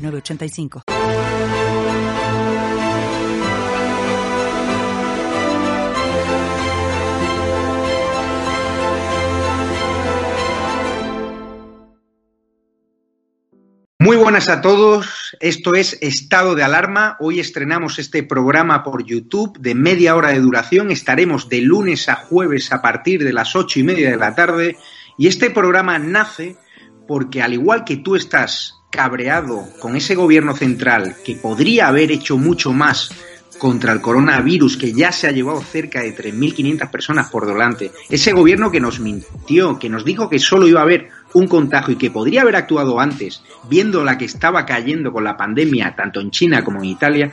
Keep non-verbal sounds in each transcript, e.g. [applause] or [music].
906985. Muy buenas a todos, esto es Estado de Alarma. Hoy estrenamos este programa por YouTube de media hora de duración. Estaremos de lunes a jueves a partir de las ocho y media de la tarde. Y este programa nace porque al igual que tú estás cabreado con ese gobierno central que podría haber hecho mucho más contra el coronavirus, que ya se ha llevado cerca de 3.500 personas por delante, ese gobierno que nos mintió, que nos dijo que solo iba a haber un contagio y que podría haber actuado antes, viendo la que estaba cayendo con la pandemia tanto en China como en Italia,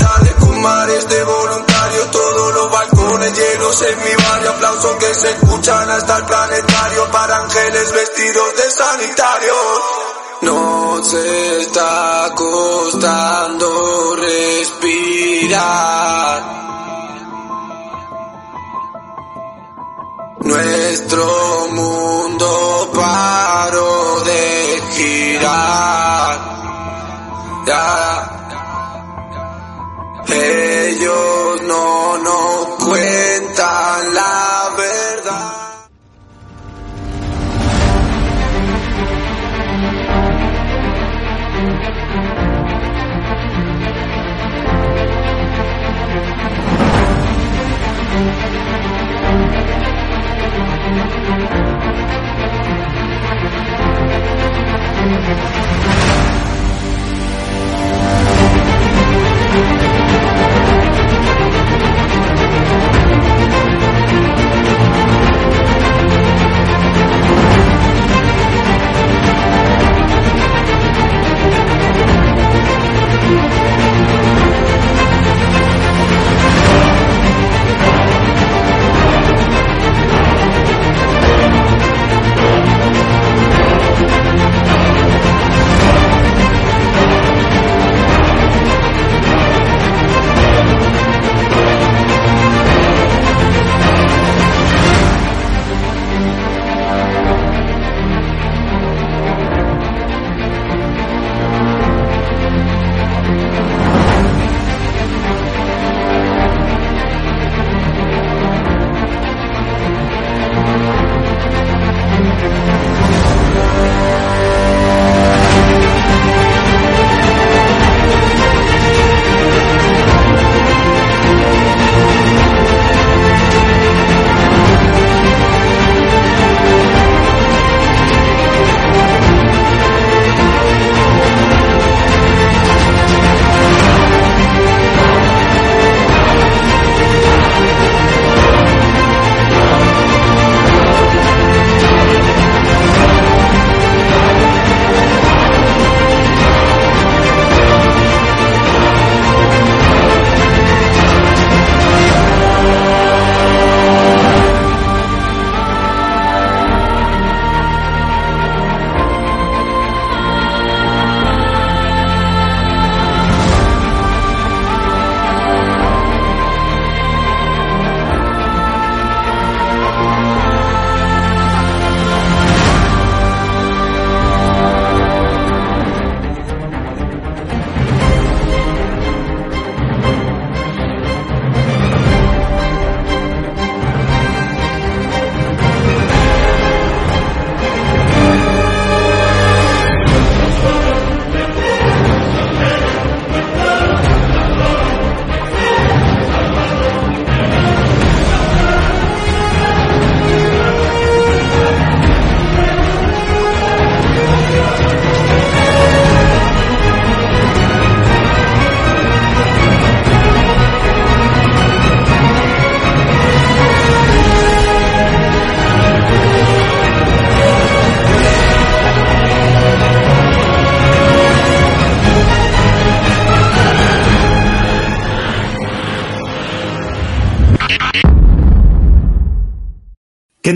hospitales con mares de voluntarios, todos los balcones llenos en mi barrio, aplausos que se escuchan hasta el planetario para ángeles vestidos de sanitarios. No se está costando respirar. Nuestro mundo paró de girar. Ellos no nos cuentan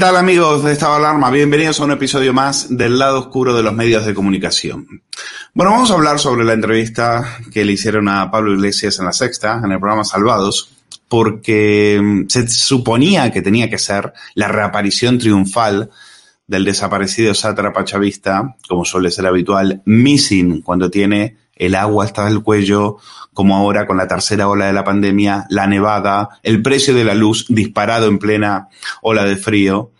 tal amigos de Estado Alarma? Bienvenidos a un episodio más del lado oscuro de los medios de comunicación. Bueno, vamos a hablar sobre la entrevista que le hicieron a Pablo Iglesias en la Sexta, en el programa Salvados, porque mm, se suponía que tenía que ser la reaparición triunfal del desaparecido sátrapa chavista, como suele ser habitual, missing cuando tiene el agua hasta el cuello, como ahora con la tercera ola de la pandemia, la nevada, el precio de la luz disparado en plena ola de frío,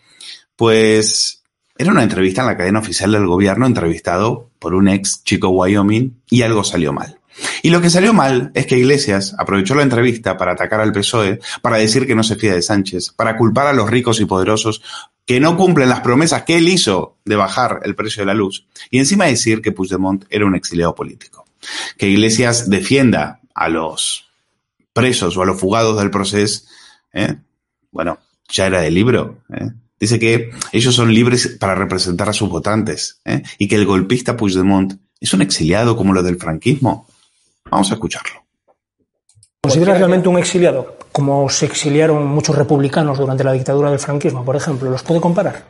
pues era una entrevista en la cadena oficial del gobierno entrevistado por un ex chico Wyoming y algo salió mal. Y lo que salió mal es que Iglesias aprovechó la entrevista para atacar al PSOE, para decir que no se fía de Sánchez, para culpar a los ricos y poderosos que no cumplen las promesas que él hizo de bajar el precio de la luz, y encima decir que Puigdemont era un exiliado político que Iglesias defienda a los presos o a los fugados del proceso, ¿eh? bueno, ya era de libro. ¿eh? Dice que ellos son libres para representar a sus votantes ¿eh? y que el golpista Puigdemont es un exiliado como lo del franquismo. Vamos a escucharlo. ¿Considera realmente un exiliado? Como se exiliaron muchos republicanos durante la dictadura del franquismo, por ejemplo. ¿Los puede comparar?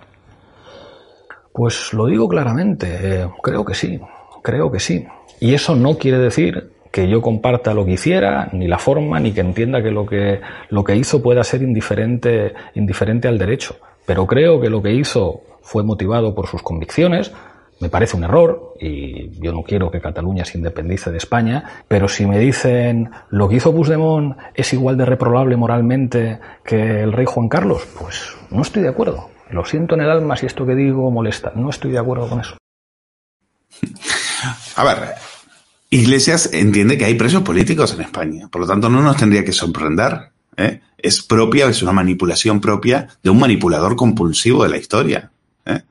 Pues lo digo claramente. creo que sí. Creo que sí. Y eso no quiere decir que yo comparta lo que hiciera, ni la forma, ni que entienda que lo que, lo que hizo pueda ser indiferente, indiferente al derecho. Pero creo que lo que hizo fue motivado por sus convicciones, me parece un error y yo no quiero que Cataluña se independice de España, pero si me dicen lo que hizo Puigdemont es igual de reprobable moralmente que el rey Juan Carlos, pues no estoy de acuerdo. Lo siento en el alma si esto que digo molesta, no estoy de acuerdo con eso. A ver, Iglesias entiende que hay presos políticos en España, por lo tanto no nos tendría que sorprender. ¿eh? Es propia, es una manipulación propia de un manipulador compulsivo de la historia, ¿eh?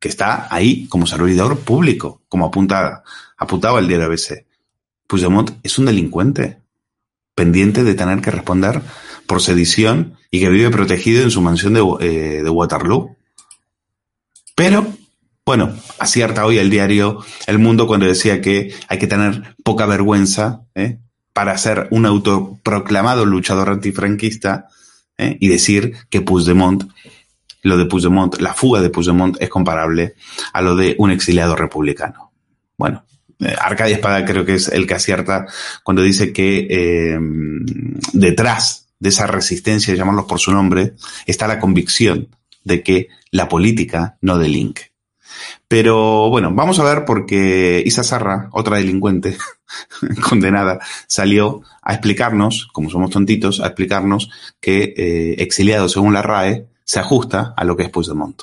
que está ahí como servidor público, como apuntada, apuntaba el diario ABC. Puigdemont es un delincuente, pendiente de tener que responder por sedición y que vive protegido en su mansión de, eh, de Waterloo. Pero bueno, acierta hoy el diario El Mundo cuando decía que hay que tener poca vergüenza ¿eh? Para ser un autoproclamado luchador antifranquista ¿eh? y decir que Puigdemont, lo de Puigdemont, la fuga de Puigdemont es comparable a lo de un exiliado republicano. Bueno, eh, Arcadia Espada creo que es el que acierta cuando dice que detrás de esa resistencia, llamarlos por su nombre, está la convicción de que la política no delinque. Pero bueno, vamos a ver porque Isa Sarra, otra delincuente [laughs] [laughs] condenada, salió a explicarnos, como somos tontitos, a explicarnos que eh, exiliado según la RAE se ajusta a lo que es Puigdemont.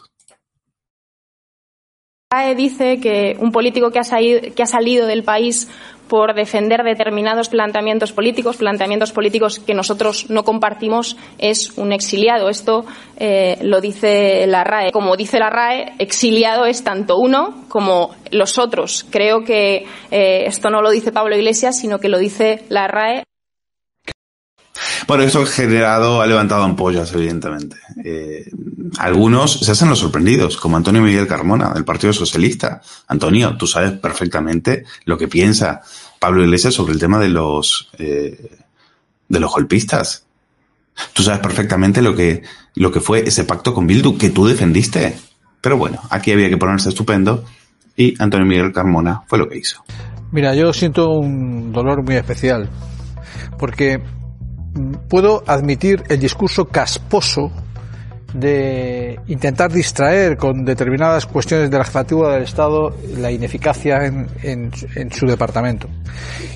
La RAE dice que un político que ha, salido, que ha salido del país por defender determinados planteamientos políticos, planteamientos políticos que nosotros no compartimos, es un exiliado. Esto eh, lo dice la RAE. Como dice la RAE, exiliado es tanto uno como los otros. Creo que eh, esto no lo dice Pablo Iglesias, sino que lo dice la RAE. Bueno, eso ha generado, ha levantado ampollas, evidentemente. Eh, algunos se hacen los sorprendidos, como Antonio Miguel Carmona, del Partido Socialista. Antonio, tú sabes perfectamente lo que piensa Pablo Iglesias sobre el tema de los, eh, de los golpistas. Tú sabes perfectamente lo que, lo que fue ese pacto con Bildu que tú defendiste. Pero bueno, aquí había que ponerse estupendo y Antonio Miguel Carmona fue lo que hizo. Mira, yo siento un dolor muy especial porque puedo admitir el discurso casposo de intentar distraer con determinadas cuestiones de la jefatura del Estado la ineficacia en, en, su departamento.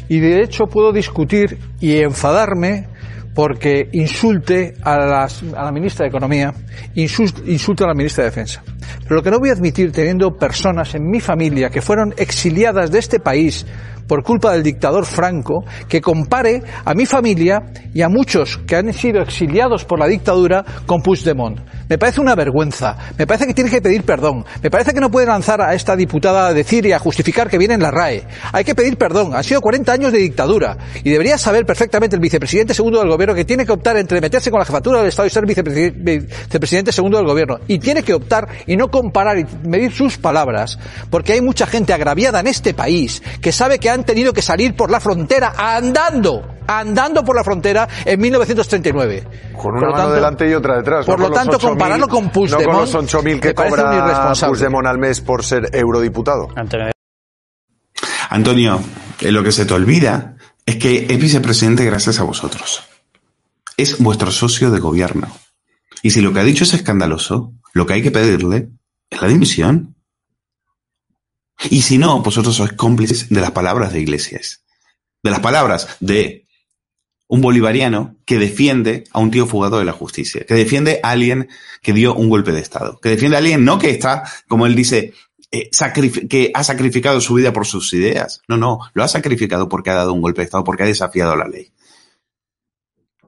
Y de hecho puedo discutir y enfadarme porque insulte a, a la ministra de Economía, insulte a la ministra de Defensa. Pero lo que no voy a admitir teniendo personas en mi familia que fueron exiliadas de este país por culpa del dictador Franco, que compare a mi familia y a muchos que han sido exiliados por la dictadura con Puigdemont. Me parece una vergüenza. Me parece que tiene que pedir perdón. Me parece que no puede lanzar a esta diputada a decir y a justificar que viene en la RAE. Hay que pedir perdón. Han sido 40 años de dictadura. Y debería saber perfectamente el vicepresidente segundo del gobierno que tiene que optar entre meterse con la jefatura del Estado y ser vicepresidente segundo del gobierno. Y tiene que optar y no comparar y medir sus palabras. Porque hay mucha gente agraviada en este país que sabe que han tenido que salir por la frontera andando andando por la frontera en 1939. Con una mano delante y otra detrás. Por no lo tanto, compararlo con Puigdemont... No con los 8.000 que cobra Puigdemont al mes por ser eurodiputado. Antonio, eh, lo que se te olvida es que es vicepresidente gracias a vosotros. Es vuestro socio de gobierno. Y si lo que ha dicho es escandaloso, lo que hay que pedirle es la dimisión. Y si no, vosotros sois cómplices de las palabras de Iglesias. De las palabras de un bolivariano que defiende a un tío fugado de la justicia, que defiende a alguien que dio un golpe de Estado, que defiende a alguien no que está, como él dice, eh, que ha sacrificado su vida por sus ideas. No, no, lo ha sacrificado porque ha dado un golpe de Estado, porque ha desafiado la ley.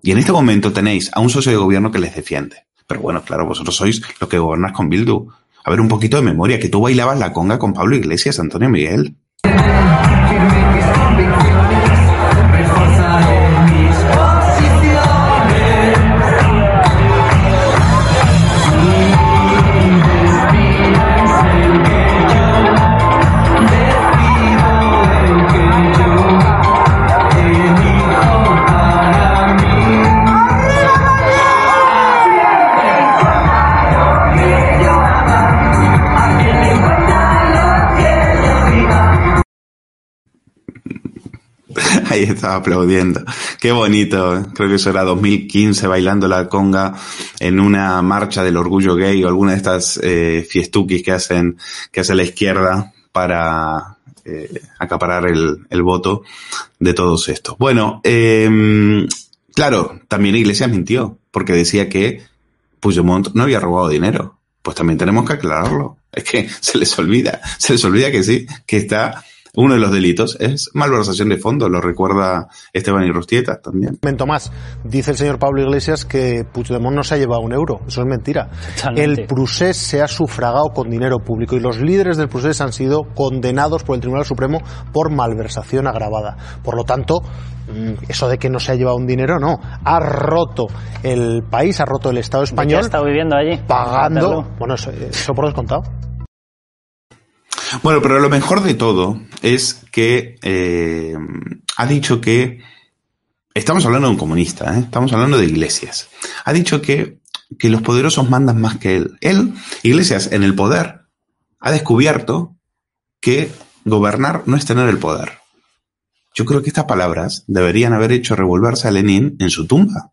Y en este momento tenéis a un socio de gobierno que les defiende. Pero bueno, claro, vosotros sois los que gobernás con Bildu. A ver, un poquito de memoria, que tú bailabas la conga con Pablo Iglesias, Antonio Miguel. [laughs] Ahí estaba aplaudiendo. Qué bonito. Creo que eso era 2015 bailando la conga en una marcha del orgullo gay o alguna de estas eh, fiestuquis que hacen, que hace la izquierda para eh, acaparar el, voto de todos estos. Bueno, eh, claro, también Iglesias mintió porque decía que Puigdemont no había robado dinero. Pues también tenemos que aclararlo. Es que [laughs] se les olvida, se les olvida que sí, que está uno de los delitos es malversación de fondos, lo recuerda Esteban Rostieta también. Momento más, dice el señor Pablo Iglesias que Puigdemont no se ha llevado un euro, eso es mentira. El Prusés se ha sufragado con dinero público y los líderes del Prusés han sido condenados por el Tribunal Supremo por malversación agravada. Por lo tanto, mm, eso de que no se ha llevado un dinero, no. Ha roto el país, ha roto el Estado español. ¿De está viviendo allí? Pagando. Bueno, eso, eso por descontado. Bueno, pero lo mejor de todo es que eh, ha dicho que estamos hablando de un comunista, ¿eh? estamos hablando de iglesias. Ha dicho que, que los poderosos mandan más que él. Él, iglesias, en el poder, ha descubierto que gobernar no es tener el poder. Yo creo que estas palabras deberían haber hecho revolverse a Lenin en su tumba.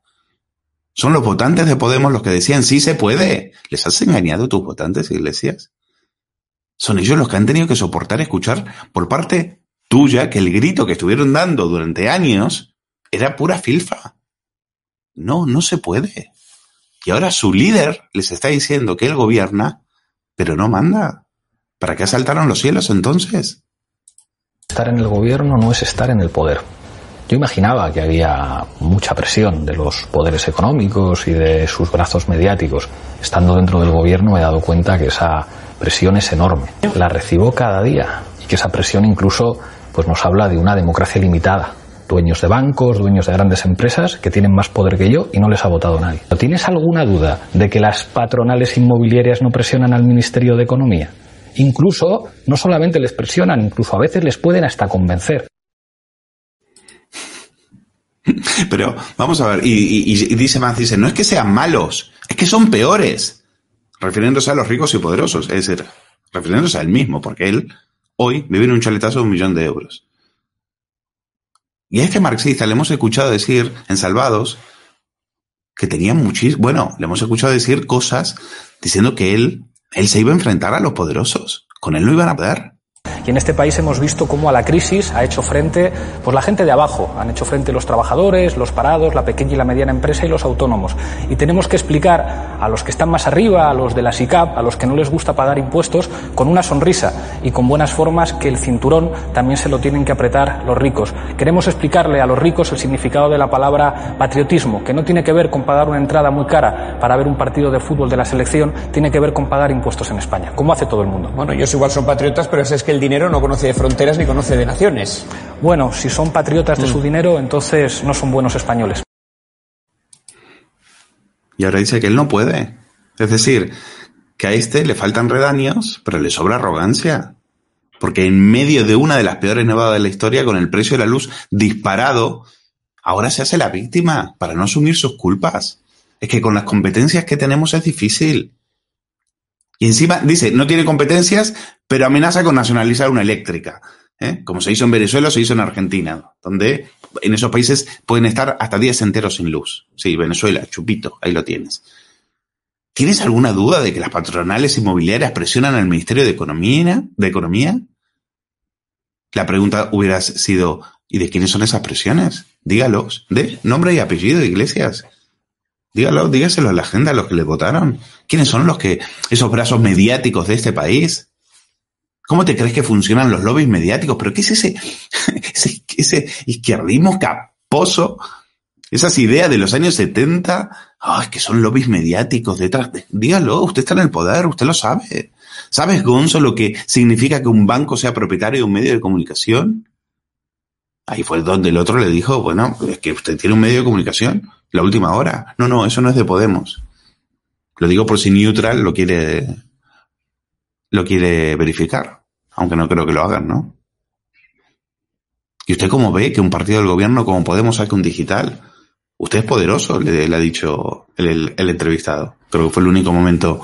Son los votantes de Podemos los que decían sí se puede. ¿Les has engañado tus votantes, iglesias? Son ellos los que han tenido que soportar escuchar por parte tuya que el grito que estuvieron dando durante años era pura filfa. No, no se puede. Y ahora su líder les está diciendo que él gobierna, pero no manda. ¿Para qué asaltaron los cielos entonces? Estar en el gobierno no es estar en el poder. Yo imaginaba que había mucha presión de los poderes económicos y de sus brazos mediáticos. Estando dentro del gobierno me he dado cuenta que esa presión es enorme. La recibo cada día y que esa presión incluso pues nos habla de una democracia limitada. Dueños de bancos, dueños de grandes empresas que tienen más poder que yo y no les ha votado nadie. ¿Tienes alguna duda de que las patronales inmobiliarias no presionan al Ministerio de Economía? Incluso, no solamente les presionan, incluso a veces les pueden hasta convencer. [laughs] Pero vamos a ver, y, dice más, dice, no es que sean malos, es que son peores refiriéndose a los ricos y poderosos, es decir, refiriéndose a él mismo, porque él hoy vive en un chaletazo de un millón de euros. Y a este marxista le hemos escuchado decir en Salvados que tenía muchísimo, bueno, le hemos escuchado decir cosas diciendo que él, él se iba a enfrentar a los poderosos, con él no iban a poder. Y en este país hemos visto cómo a la crisis ha hecho frente pues, la gente de abajo, han hecho frente los trabajadores, los parados, la pequeña y la mediana empresa y los autónomos. Y tenemos que explicar a los que están más arriba, a los de la SICAP, a los que no les gusta pagar impuestos, con una sonrisa y con buenas formas que el cinturón también se lo tienen que apretar los ricos. Queremos explicarle a los ricos el significado de la palabra patriotismo, que no tiene que ver con pagar una entrada muy cara para ver un partido de fútbol de la selección, tiene que ver con pagar impuestos en España, como hace todo el mundo. Bueno, ellos igual son patriotas, pero es que el dinero no conoce de fronteras ni conoce de naciones. Bueno, si son patriotas de su mm. dinero, entonces no son buenos españoles. Y ahora dice que él no puede. Es decir, que a este le faltan redaños, pero le sobra arrogancia. Porque en medio de una de las peores nevadas de la historia, con el precio de la luz disparado ahora se hace la víctima para no asumir sus culpas. Es que con las competencias que tenemos es difícil. Y encima dice, no tiene competencias, pero amenaza con nacionalizar una eléctrica. ¿eh? Como se hizo en Venezuela, se hizo en Argentina, donde en esos países pueden estar hasta días enteros sin luz. Sí, Venezuela, chupito, ahí lo tienes. ¿Tienes alguna duda de que las patronales inmobiliarias presionan al Ministerio de Economía? De Economía? La pregunta hubiera sido, ¿y de quiénes son esas presiones? Dígalos, de nombre y apellido, Iglesias. Dígalo, dígaselo a la gente, a los que le votaron. ¿Quiénes son los que, esos brazos mediáticos de este país? ¿Cómo te crees que funcionan los lobbies mediáticos? ¿Pero qué es ese, [laughs] ese, ese izquierdismo caposo? Esas ideas de los años 70, ay, que son lobbies mediáticos detrás. De, dígalo, usted está en el poder, usted lo sabe. ¿Sabes, Gonzo, lo que significa que un banco sea propietario de un medio de comunicación? Ahí fue donde el otro le dijo, bueno, es que usted tiene un medio de comunicación, la última hora. No, no, eso no es de Podemos. Lo digo por si Neutral lo quiere, lo quiere verificar, aunque no creo que lo hagan, ¿no? ¿Y usted cómo ve que un partido del gobierno como Podemos saque un digital? Usted es poderoso, le, ha dicho el, entrevistado. Creo que fue el único momento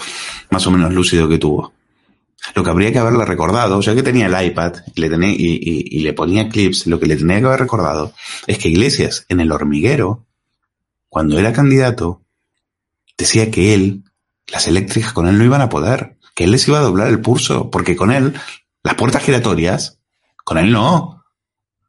más o menos lúcido que tuvo. Lo que habría que haberle recordado, ya que tenía el iPad y le, tenía, y, le ponía clips, lo que le tenía que haber recordado es que Iglesias, en el hormiguero, cuando era candidato, decía que él, las eléctricas con él no iban a poder, que él les iba a doblar el pulso, porque con él, las puertas giratorias, con él no,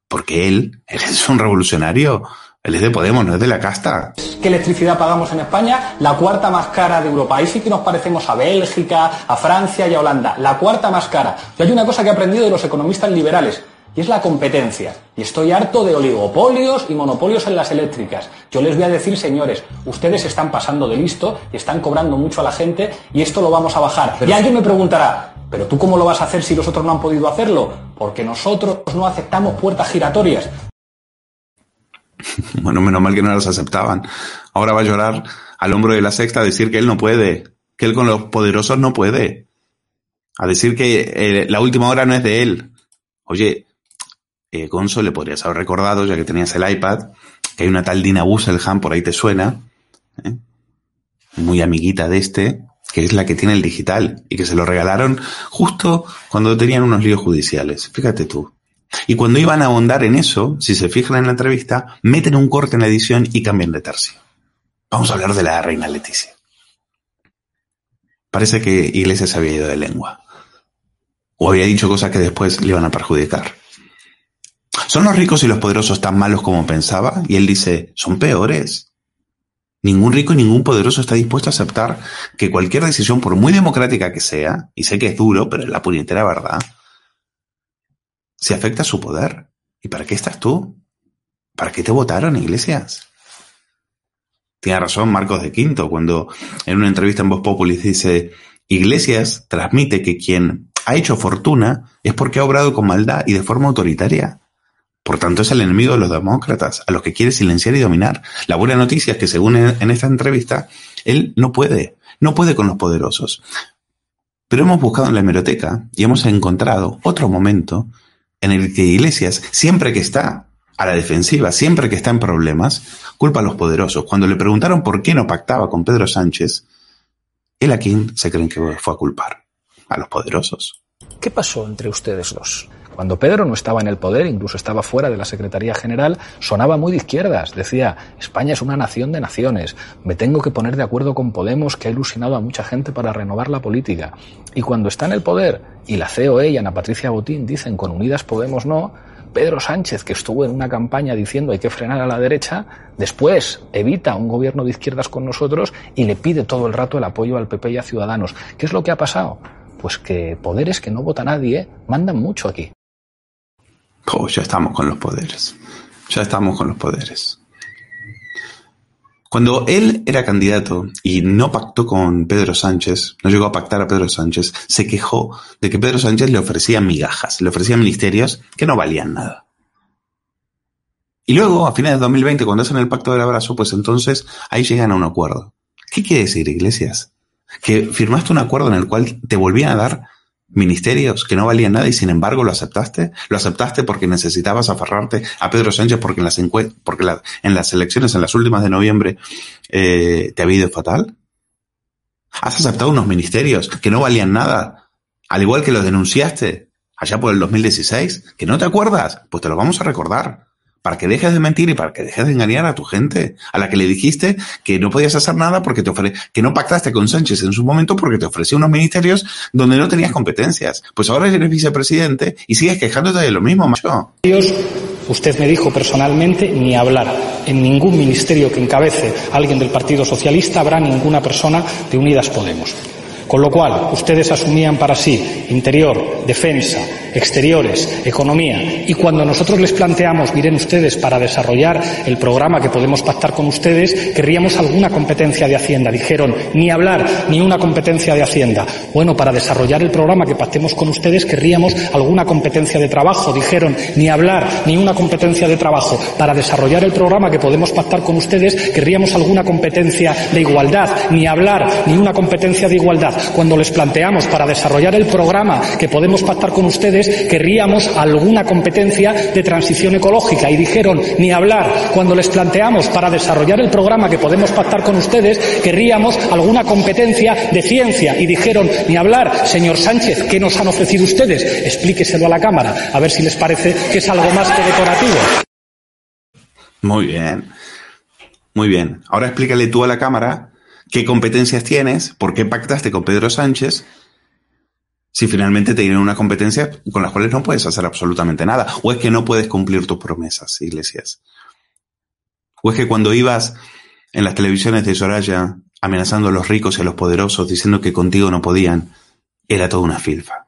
porque él, él [laughs] es un revolucionario, él es de Podemos, no es de la casta. ¿Qué electricidad pagamos en España? La cuarta más cara de Europa. Ahí sí que nos parecemos a Bélgica, a Francia y a Holanda. La cuarta más cara. Yo hay una cosa que he aprendido de los economistas liberales y es la competencia. Y estoy harto de oligopolios y monopolios en las eléctricas. Yo les voy a decir, señores, ustedes están pasando de listo y están cobrando mucho a la gente y esto lo vamos a bajar. Y alguien me preguntará, ¿pero tú cómo lo vas a hacer si los otros no han podido hacerlo? Porque nosotros no aceptamos puertas giratorias. [laughs] Bueno, menos mal que no las aceptaban. Ahora va a llorar al hombro de la sexta a decir que él no puede, que él con los poderosos no puede. A decir que eh, la última hora no es de él. Oye, eh, Gonzo, le podrías haber recordado, ya que tenías el iPad, que hay una tal Dina Busselham, por ahí te suena, ¿eh? muy amiguita de este, que es la que tiene el digital y que se lo regalaron justo cuando tenían unos líos judiciales. Fíjate tú. Y cuando iban a ahondar en eso, si se fijan en la entrevista, meten un corte en la edición y cambian de tercio. Vamos a hablar de la reina Leticia. Parece que Iglesias había ido de lengua. O había dicho cosas que después le iban a perjudicar. ¿Son los ricos y los poderosos tan malos como pensaba? Y él dice, son peores. Ningún rico y ningún poderoso está dispuesto a aceptar que cualquier decisión, por muy democrática que sea, y sé que es duro, pero es la puñetera verdad, se afecta su poder. ¿Y para qué estás tú? ¿Para qué te votaron, Iglesias? Tiene razón Marcos de Quinto cuando en una entrevista en Voz Populi dice, Iglesias transmite que quien ha hecho fortuna es porque ha obrado con maldad y de forma autoritaria. Por tanto, es el enemigo de los demócratas, a los que quiere silenciar y dominar. La buena noticia es que, según en esta entrevista, él no puede, no puede con los poderosos. Pero hemos buscado en la hemeroteca y hemos encontrado otro momento en el que Iglesias, siempre que está a la defensiva, siempre que está en problemas, culpa a los poderosos. Cuando le preguntaron por qué no pactaba con Pedro Sánchez, él a quién se creen que fue a culpar? A los poderosos. ¿Qué pasó entre ustedes dos? Cuando Pedro no estaba en el poder, incluso estaba fuera de la Secretaría General, sonaba muy de izquierdas. Decía, España es una nación de naciones. Me tengo que poner de acuerdo con Podemos, que ha ilusionado a mucha gente para renovar la política. Y cuando está en el poder, y la COE y Ana Patricia Botín dicen con Unidas Podemos no, Pedro Sánchez, que estuvo en una campaña diciendo hay que frenar a la derecha, después evita un gobierno de izquierdas con nosotros y le pide todo el rato el apoyo al PP y a Ciudadanos. ¿Qué es lo que ha pasado? Pues que poderes que no vota nadie mandan mucho aquí. Ya estamos con los poderes. Ya estamos con los poderes. Cuando él era candidato y no pactó con Pedro Sánchez, no llegó a pactar a Pedro Sánchez, se quejó de que Pedro Sánchez le ofrecía migajas, le ofrecía ministerios que no valían nada. Y luego, a finales de 2020, cuando hacen el pacto del abrazo, pues entonces ahí llegan a un acuerdo. ¿Qué quiere decir, Iglesias? Que firmaste un acuerdo en el cual te volvían a dar ministerios que no valían nada y sin embargo lo aceptaste? ¿Lo aceptaste porque necesitabas aferrarte a Pedro Sánchez porque en las porque en las elecciones, en las últimas de noviembre, eh, te había ido fatal? ¿Has aceptado unos ministerios que no valían nada, al igual que los denunciaste allá por el 2016? ¿Que no te acuerdas? Pues te lo vamos a recordar para que dejes de mentir y para que dejes de engañar a tu gente, a la que le dijiste que no podías hacer nada porque te ofre que no pactaste con Sánchez en su momento porque te ofreció unos ministerios donde no tenías competencias. Pues ahora eres vicepresidente y sigues quejándote de lo mismo, macho. Usted me dijo personalmente ni hablar. En ningún ministerio que encabece alguien del Partido Socialista habrá ninguna persona de Unidas Podemos. Con lo cual, ustedes asumían para sí interior, defensa, exteriores, economía. Y cuando nosotros les planteamos, miren ustedes, para desarrollar el programa que podemos pactar con ustedes, querríamos alguna competencia de Hacienda. Dijeron, ni hablar, ni una competencia de Hacienda. Bueno, para desarrollar el programa que pactemos con ustedes, querríamos alguna competencia de trabajo. Dijeron, ni hablar, ni una competencia de trabajo. Para desarrollar el programa que podemos pactar con ustedes, querríamos alguna competencia de igualdad. Ni hablar, ni una competencia de igualdad. Cuando les planteamos para desarrollar el programa que podemos pactar con ustedes, querríamos alguna competencia de transición ecológica. Y dijeron, ni hablar. Cuando les planteamos para desarrollar el programa que podemos pactar con ustedes, querríamos alguna competencia de ciencia. Y dijeron, ni hablar. Señor Sánchez, ¿qué nos han ofrecido ustedes? Explíqueselo a la Cámara, a ver si les parece que es algo más que decorativo. Muy bien. Muy bien. Ahora explícale tú a la Cámara qué competencias tienes, por qué pactaste con Pedro Sánchez, si finalmente te dieron una competencia con las cuales no puedes hacer absolutamente nada, o es que no puedes cumplir tus promesas, iglesias. O es que cuando ibas en las televisiones de Soraya amenazando a los ricos y a los poderosos, diciendo que contigo no podían, era toda una filfa.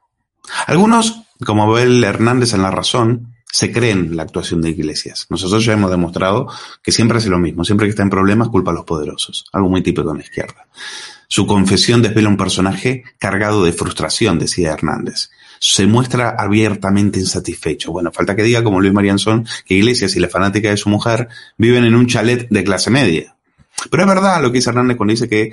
Algunos, como Abel Hernández en La Razón, se creen la actuación de iglesias. Nosotros ya hemos demostrado que siempre hace lo mismo, siempre que está en problemas culpa a los poderosos, algo muy típico en la izquierda. Su confesión desvela un personaje cargado de frustración, decía Hernández. Se muestra abiertamente insatisfecho. Bueno, falta que diga, como Luis Marianzón, que Iglesias y la fanática de su mujer viven en un chalet de clase media. Pero es verdad lo que dice Hernández cuando dice que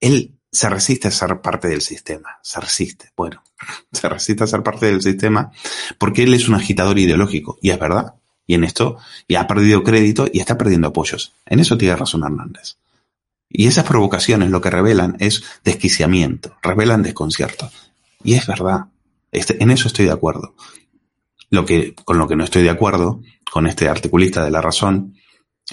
él se resiste a ser parte del sistema. Se resiste. Bueno, [laughs] se resiste a ser parte del sistema porque él es un agitador ideológico. Y es verdad. Y en esto, y ha perdido crédito y está perdiendo apoyos. En eso tiene razón Hernández. Y esas provocaciones lo que revelan es desquiciamiento, revelan desconcierto. Y es verdad. Este, en eso estoy de acuerdo. Lo que, con lo que no estoy de acuerdo, con este articulista de la razón,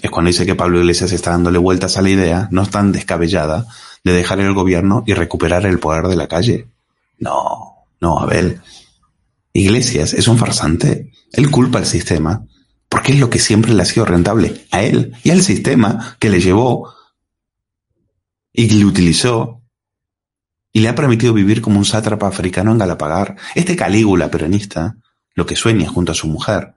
es cuando dice que Pablo Iglesias está dándole vueltas a la idea, no tan descabellada, de dejar el gobierno y recuperar el poder de la calle. No, no, Abel. Iglesias es un farsante. Él culpa al sistema porque es lo que siempre le ha sido rentable a él y al sistema que le llevó y le utilizó y le ha permitido vivir como un sátrapa africano en Galapagar. Este Calígula peronista, lo que sueña junto a su mujer,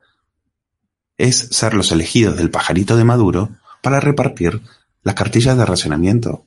es ser los elegidos del pajarito de Maduro para repartir las cartillas de racionamiento.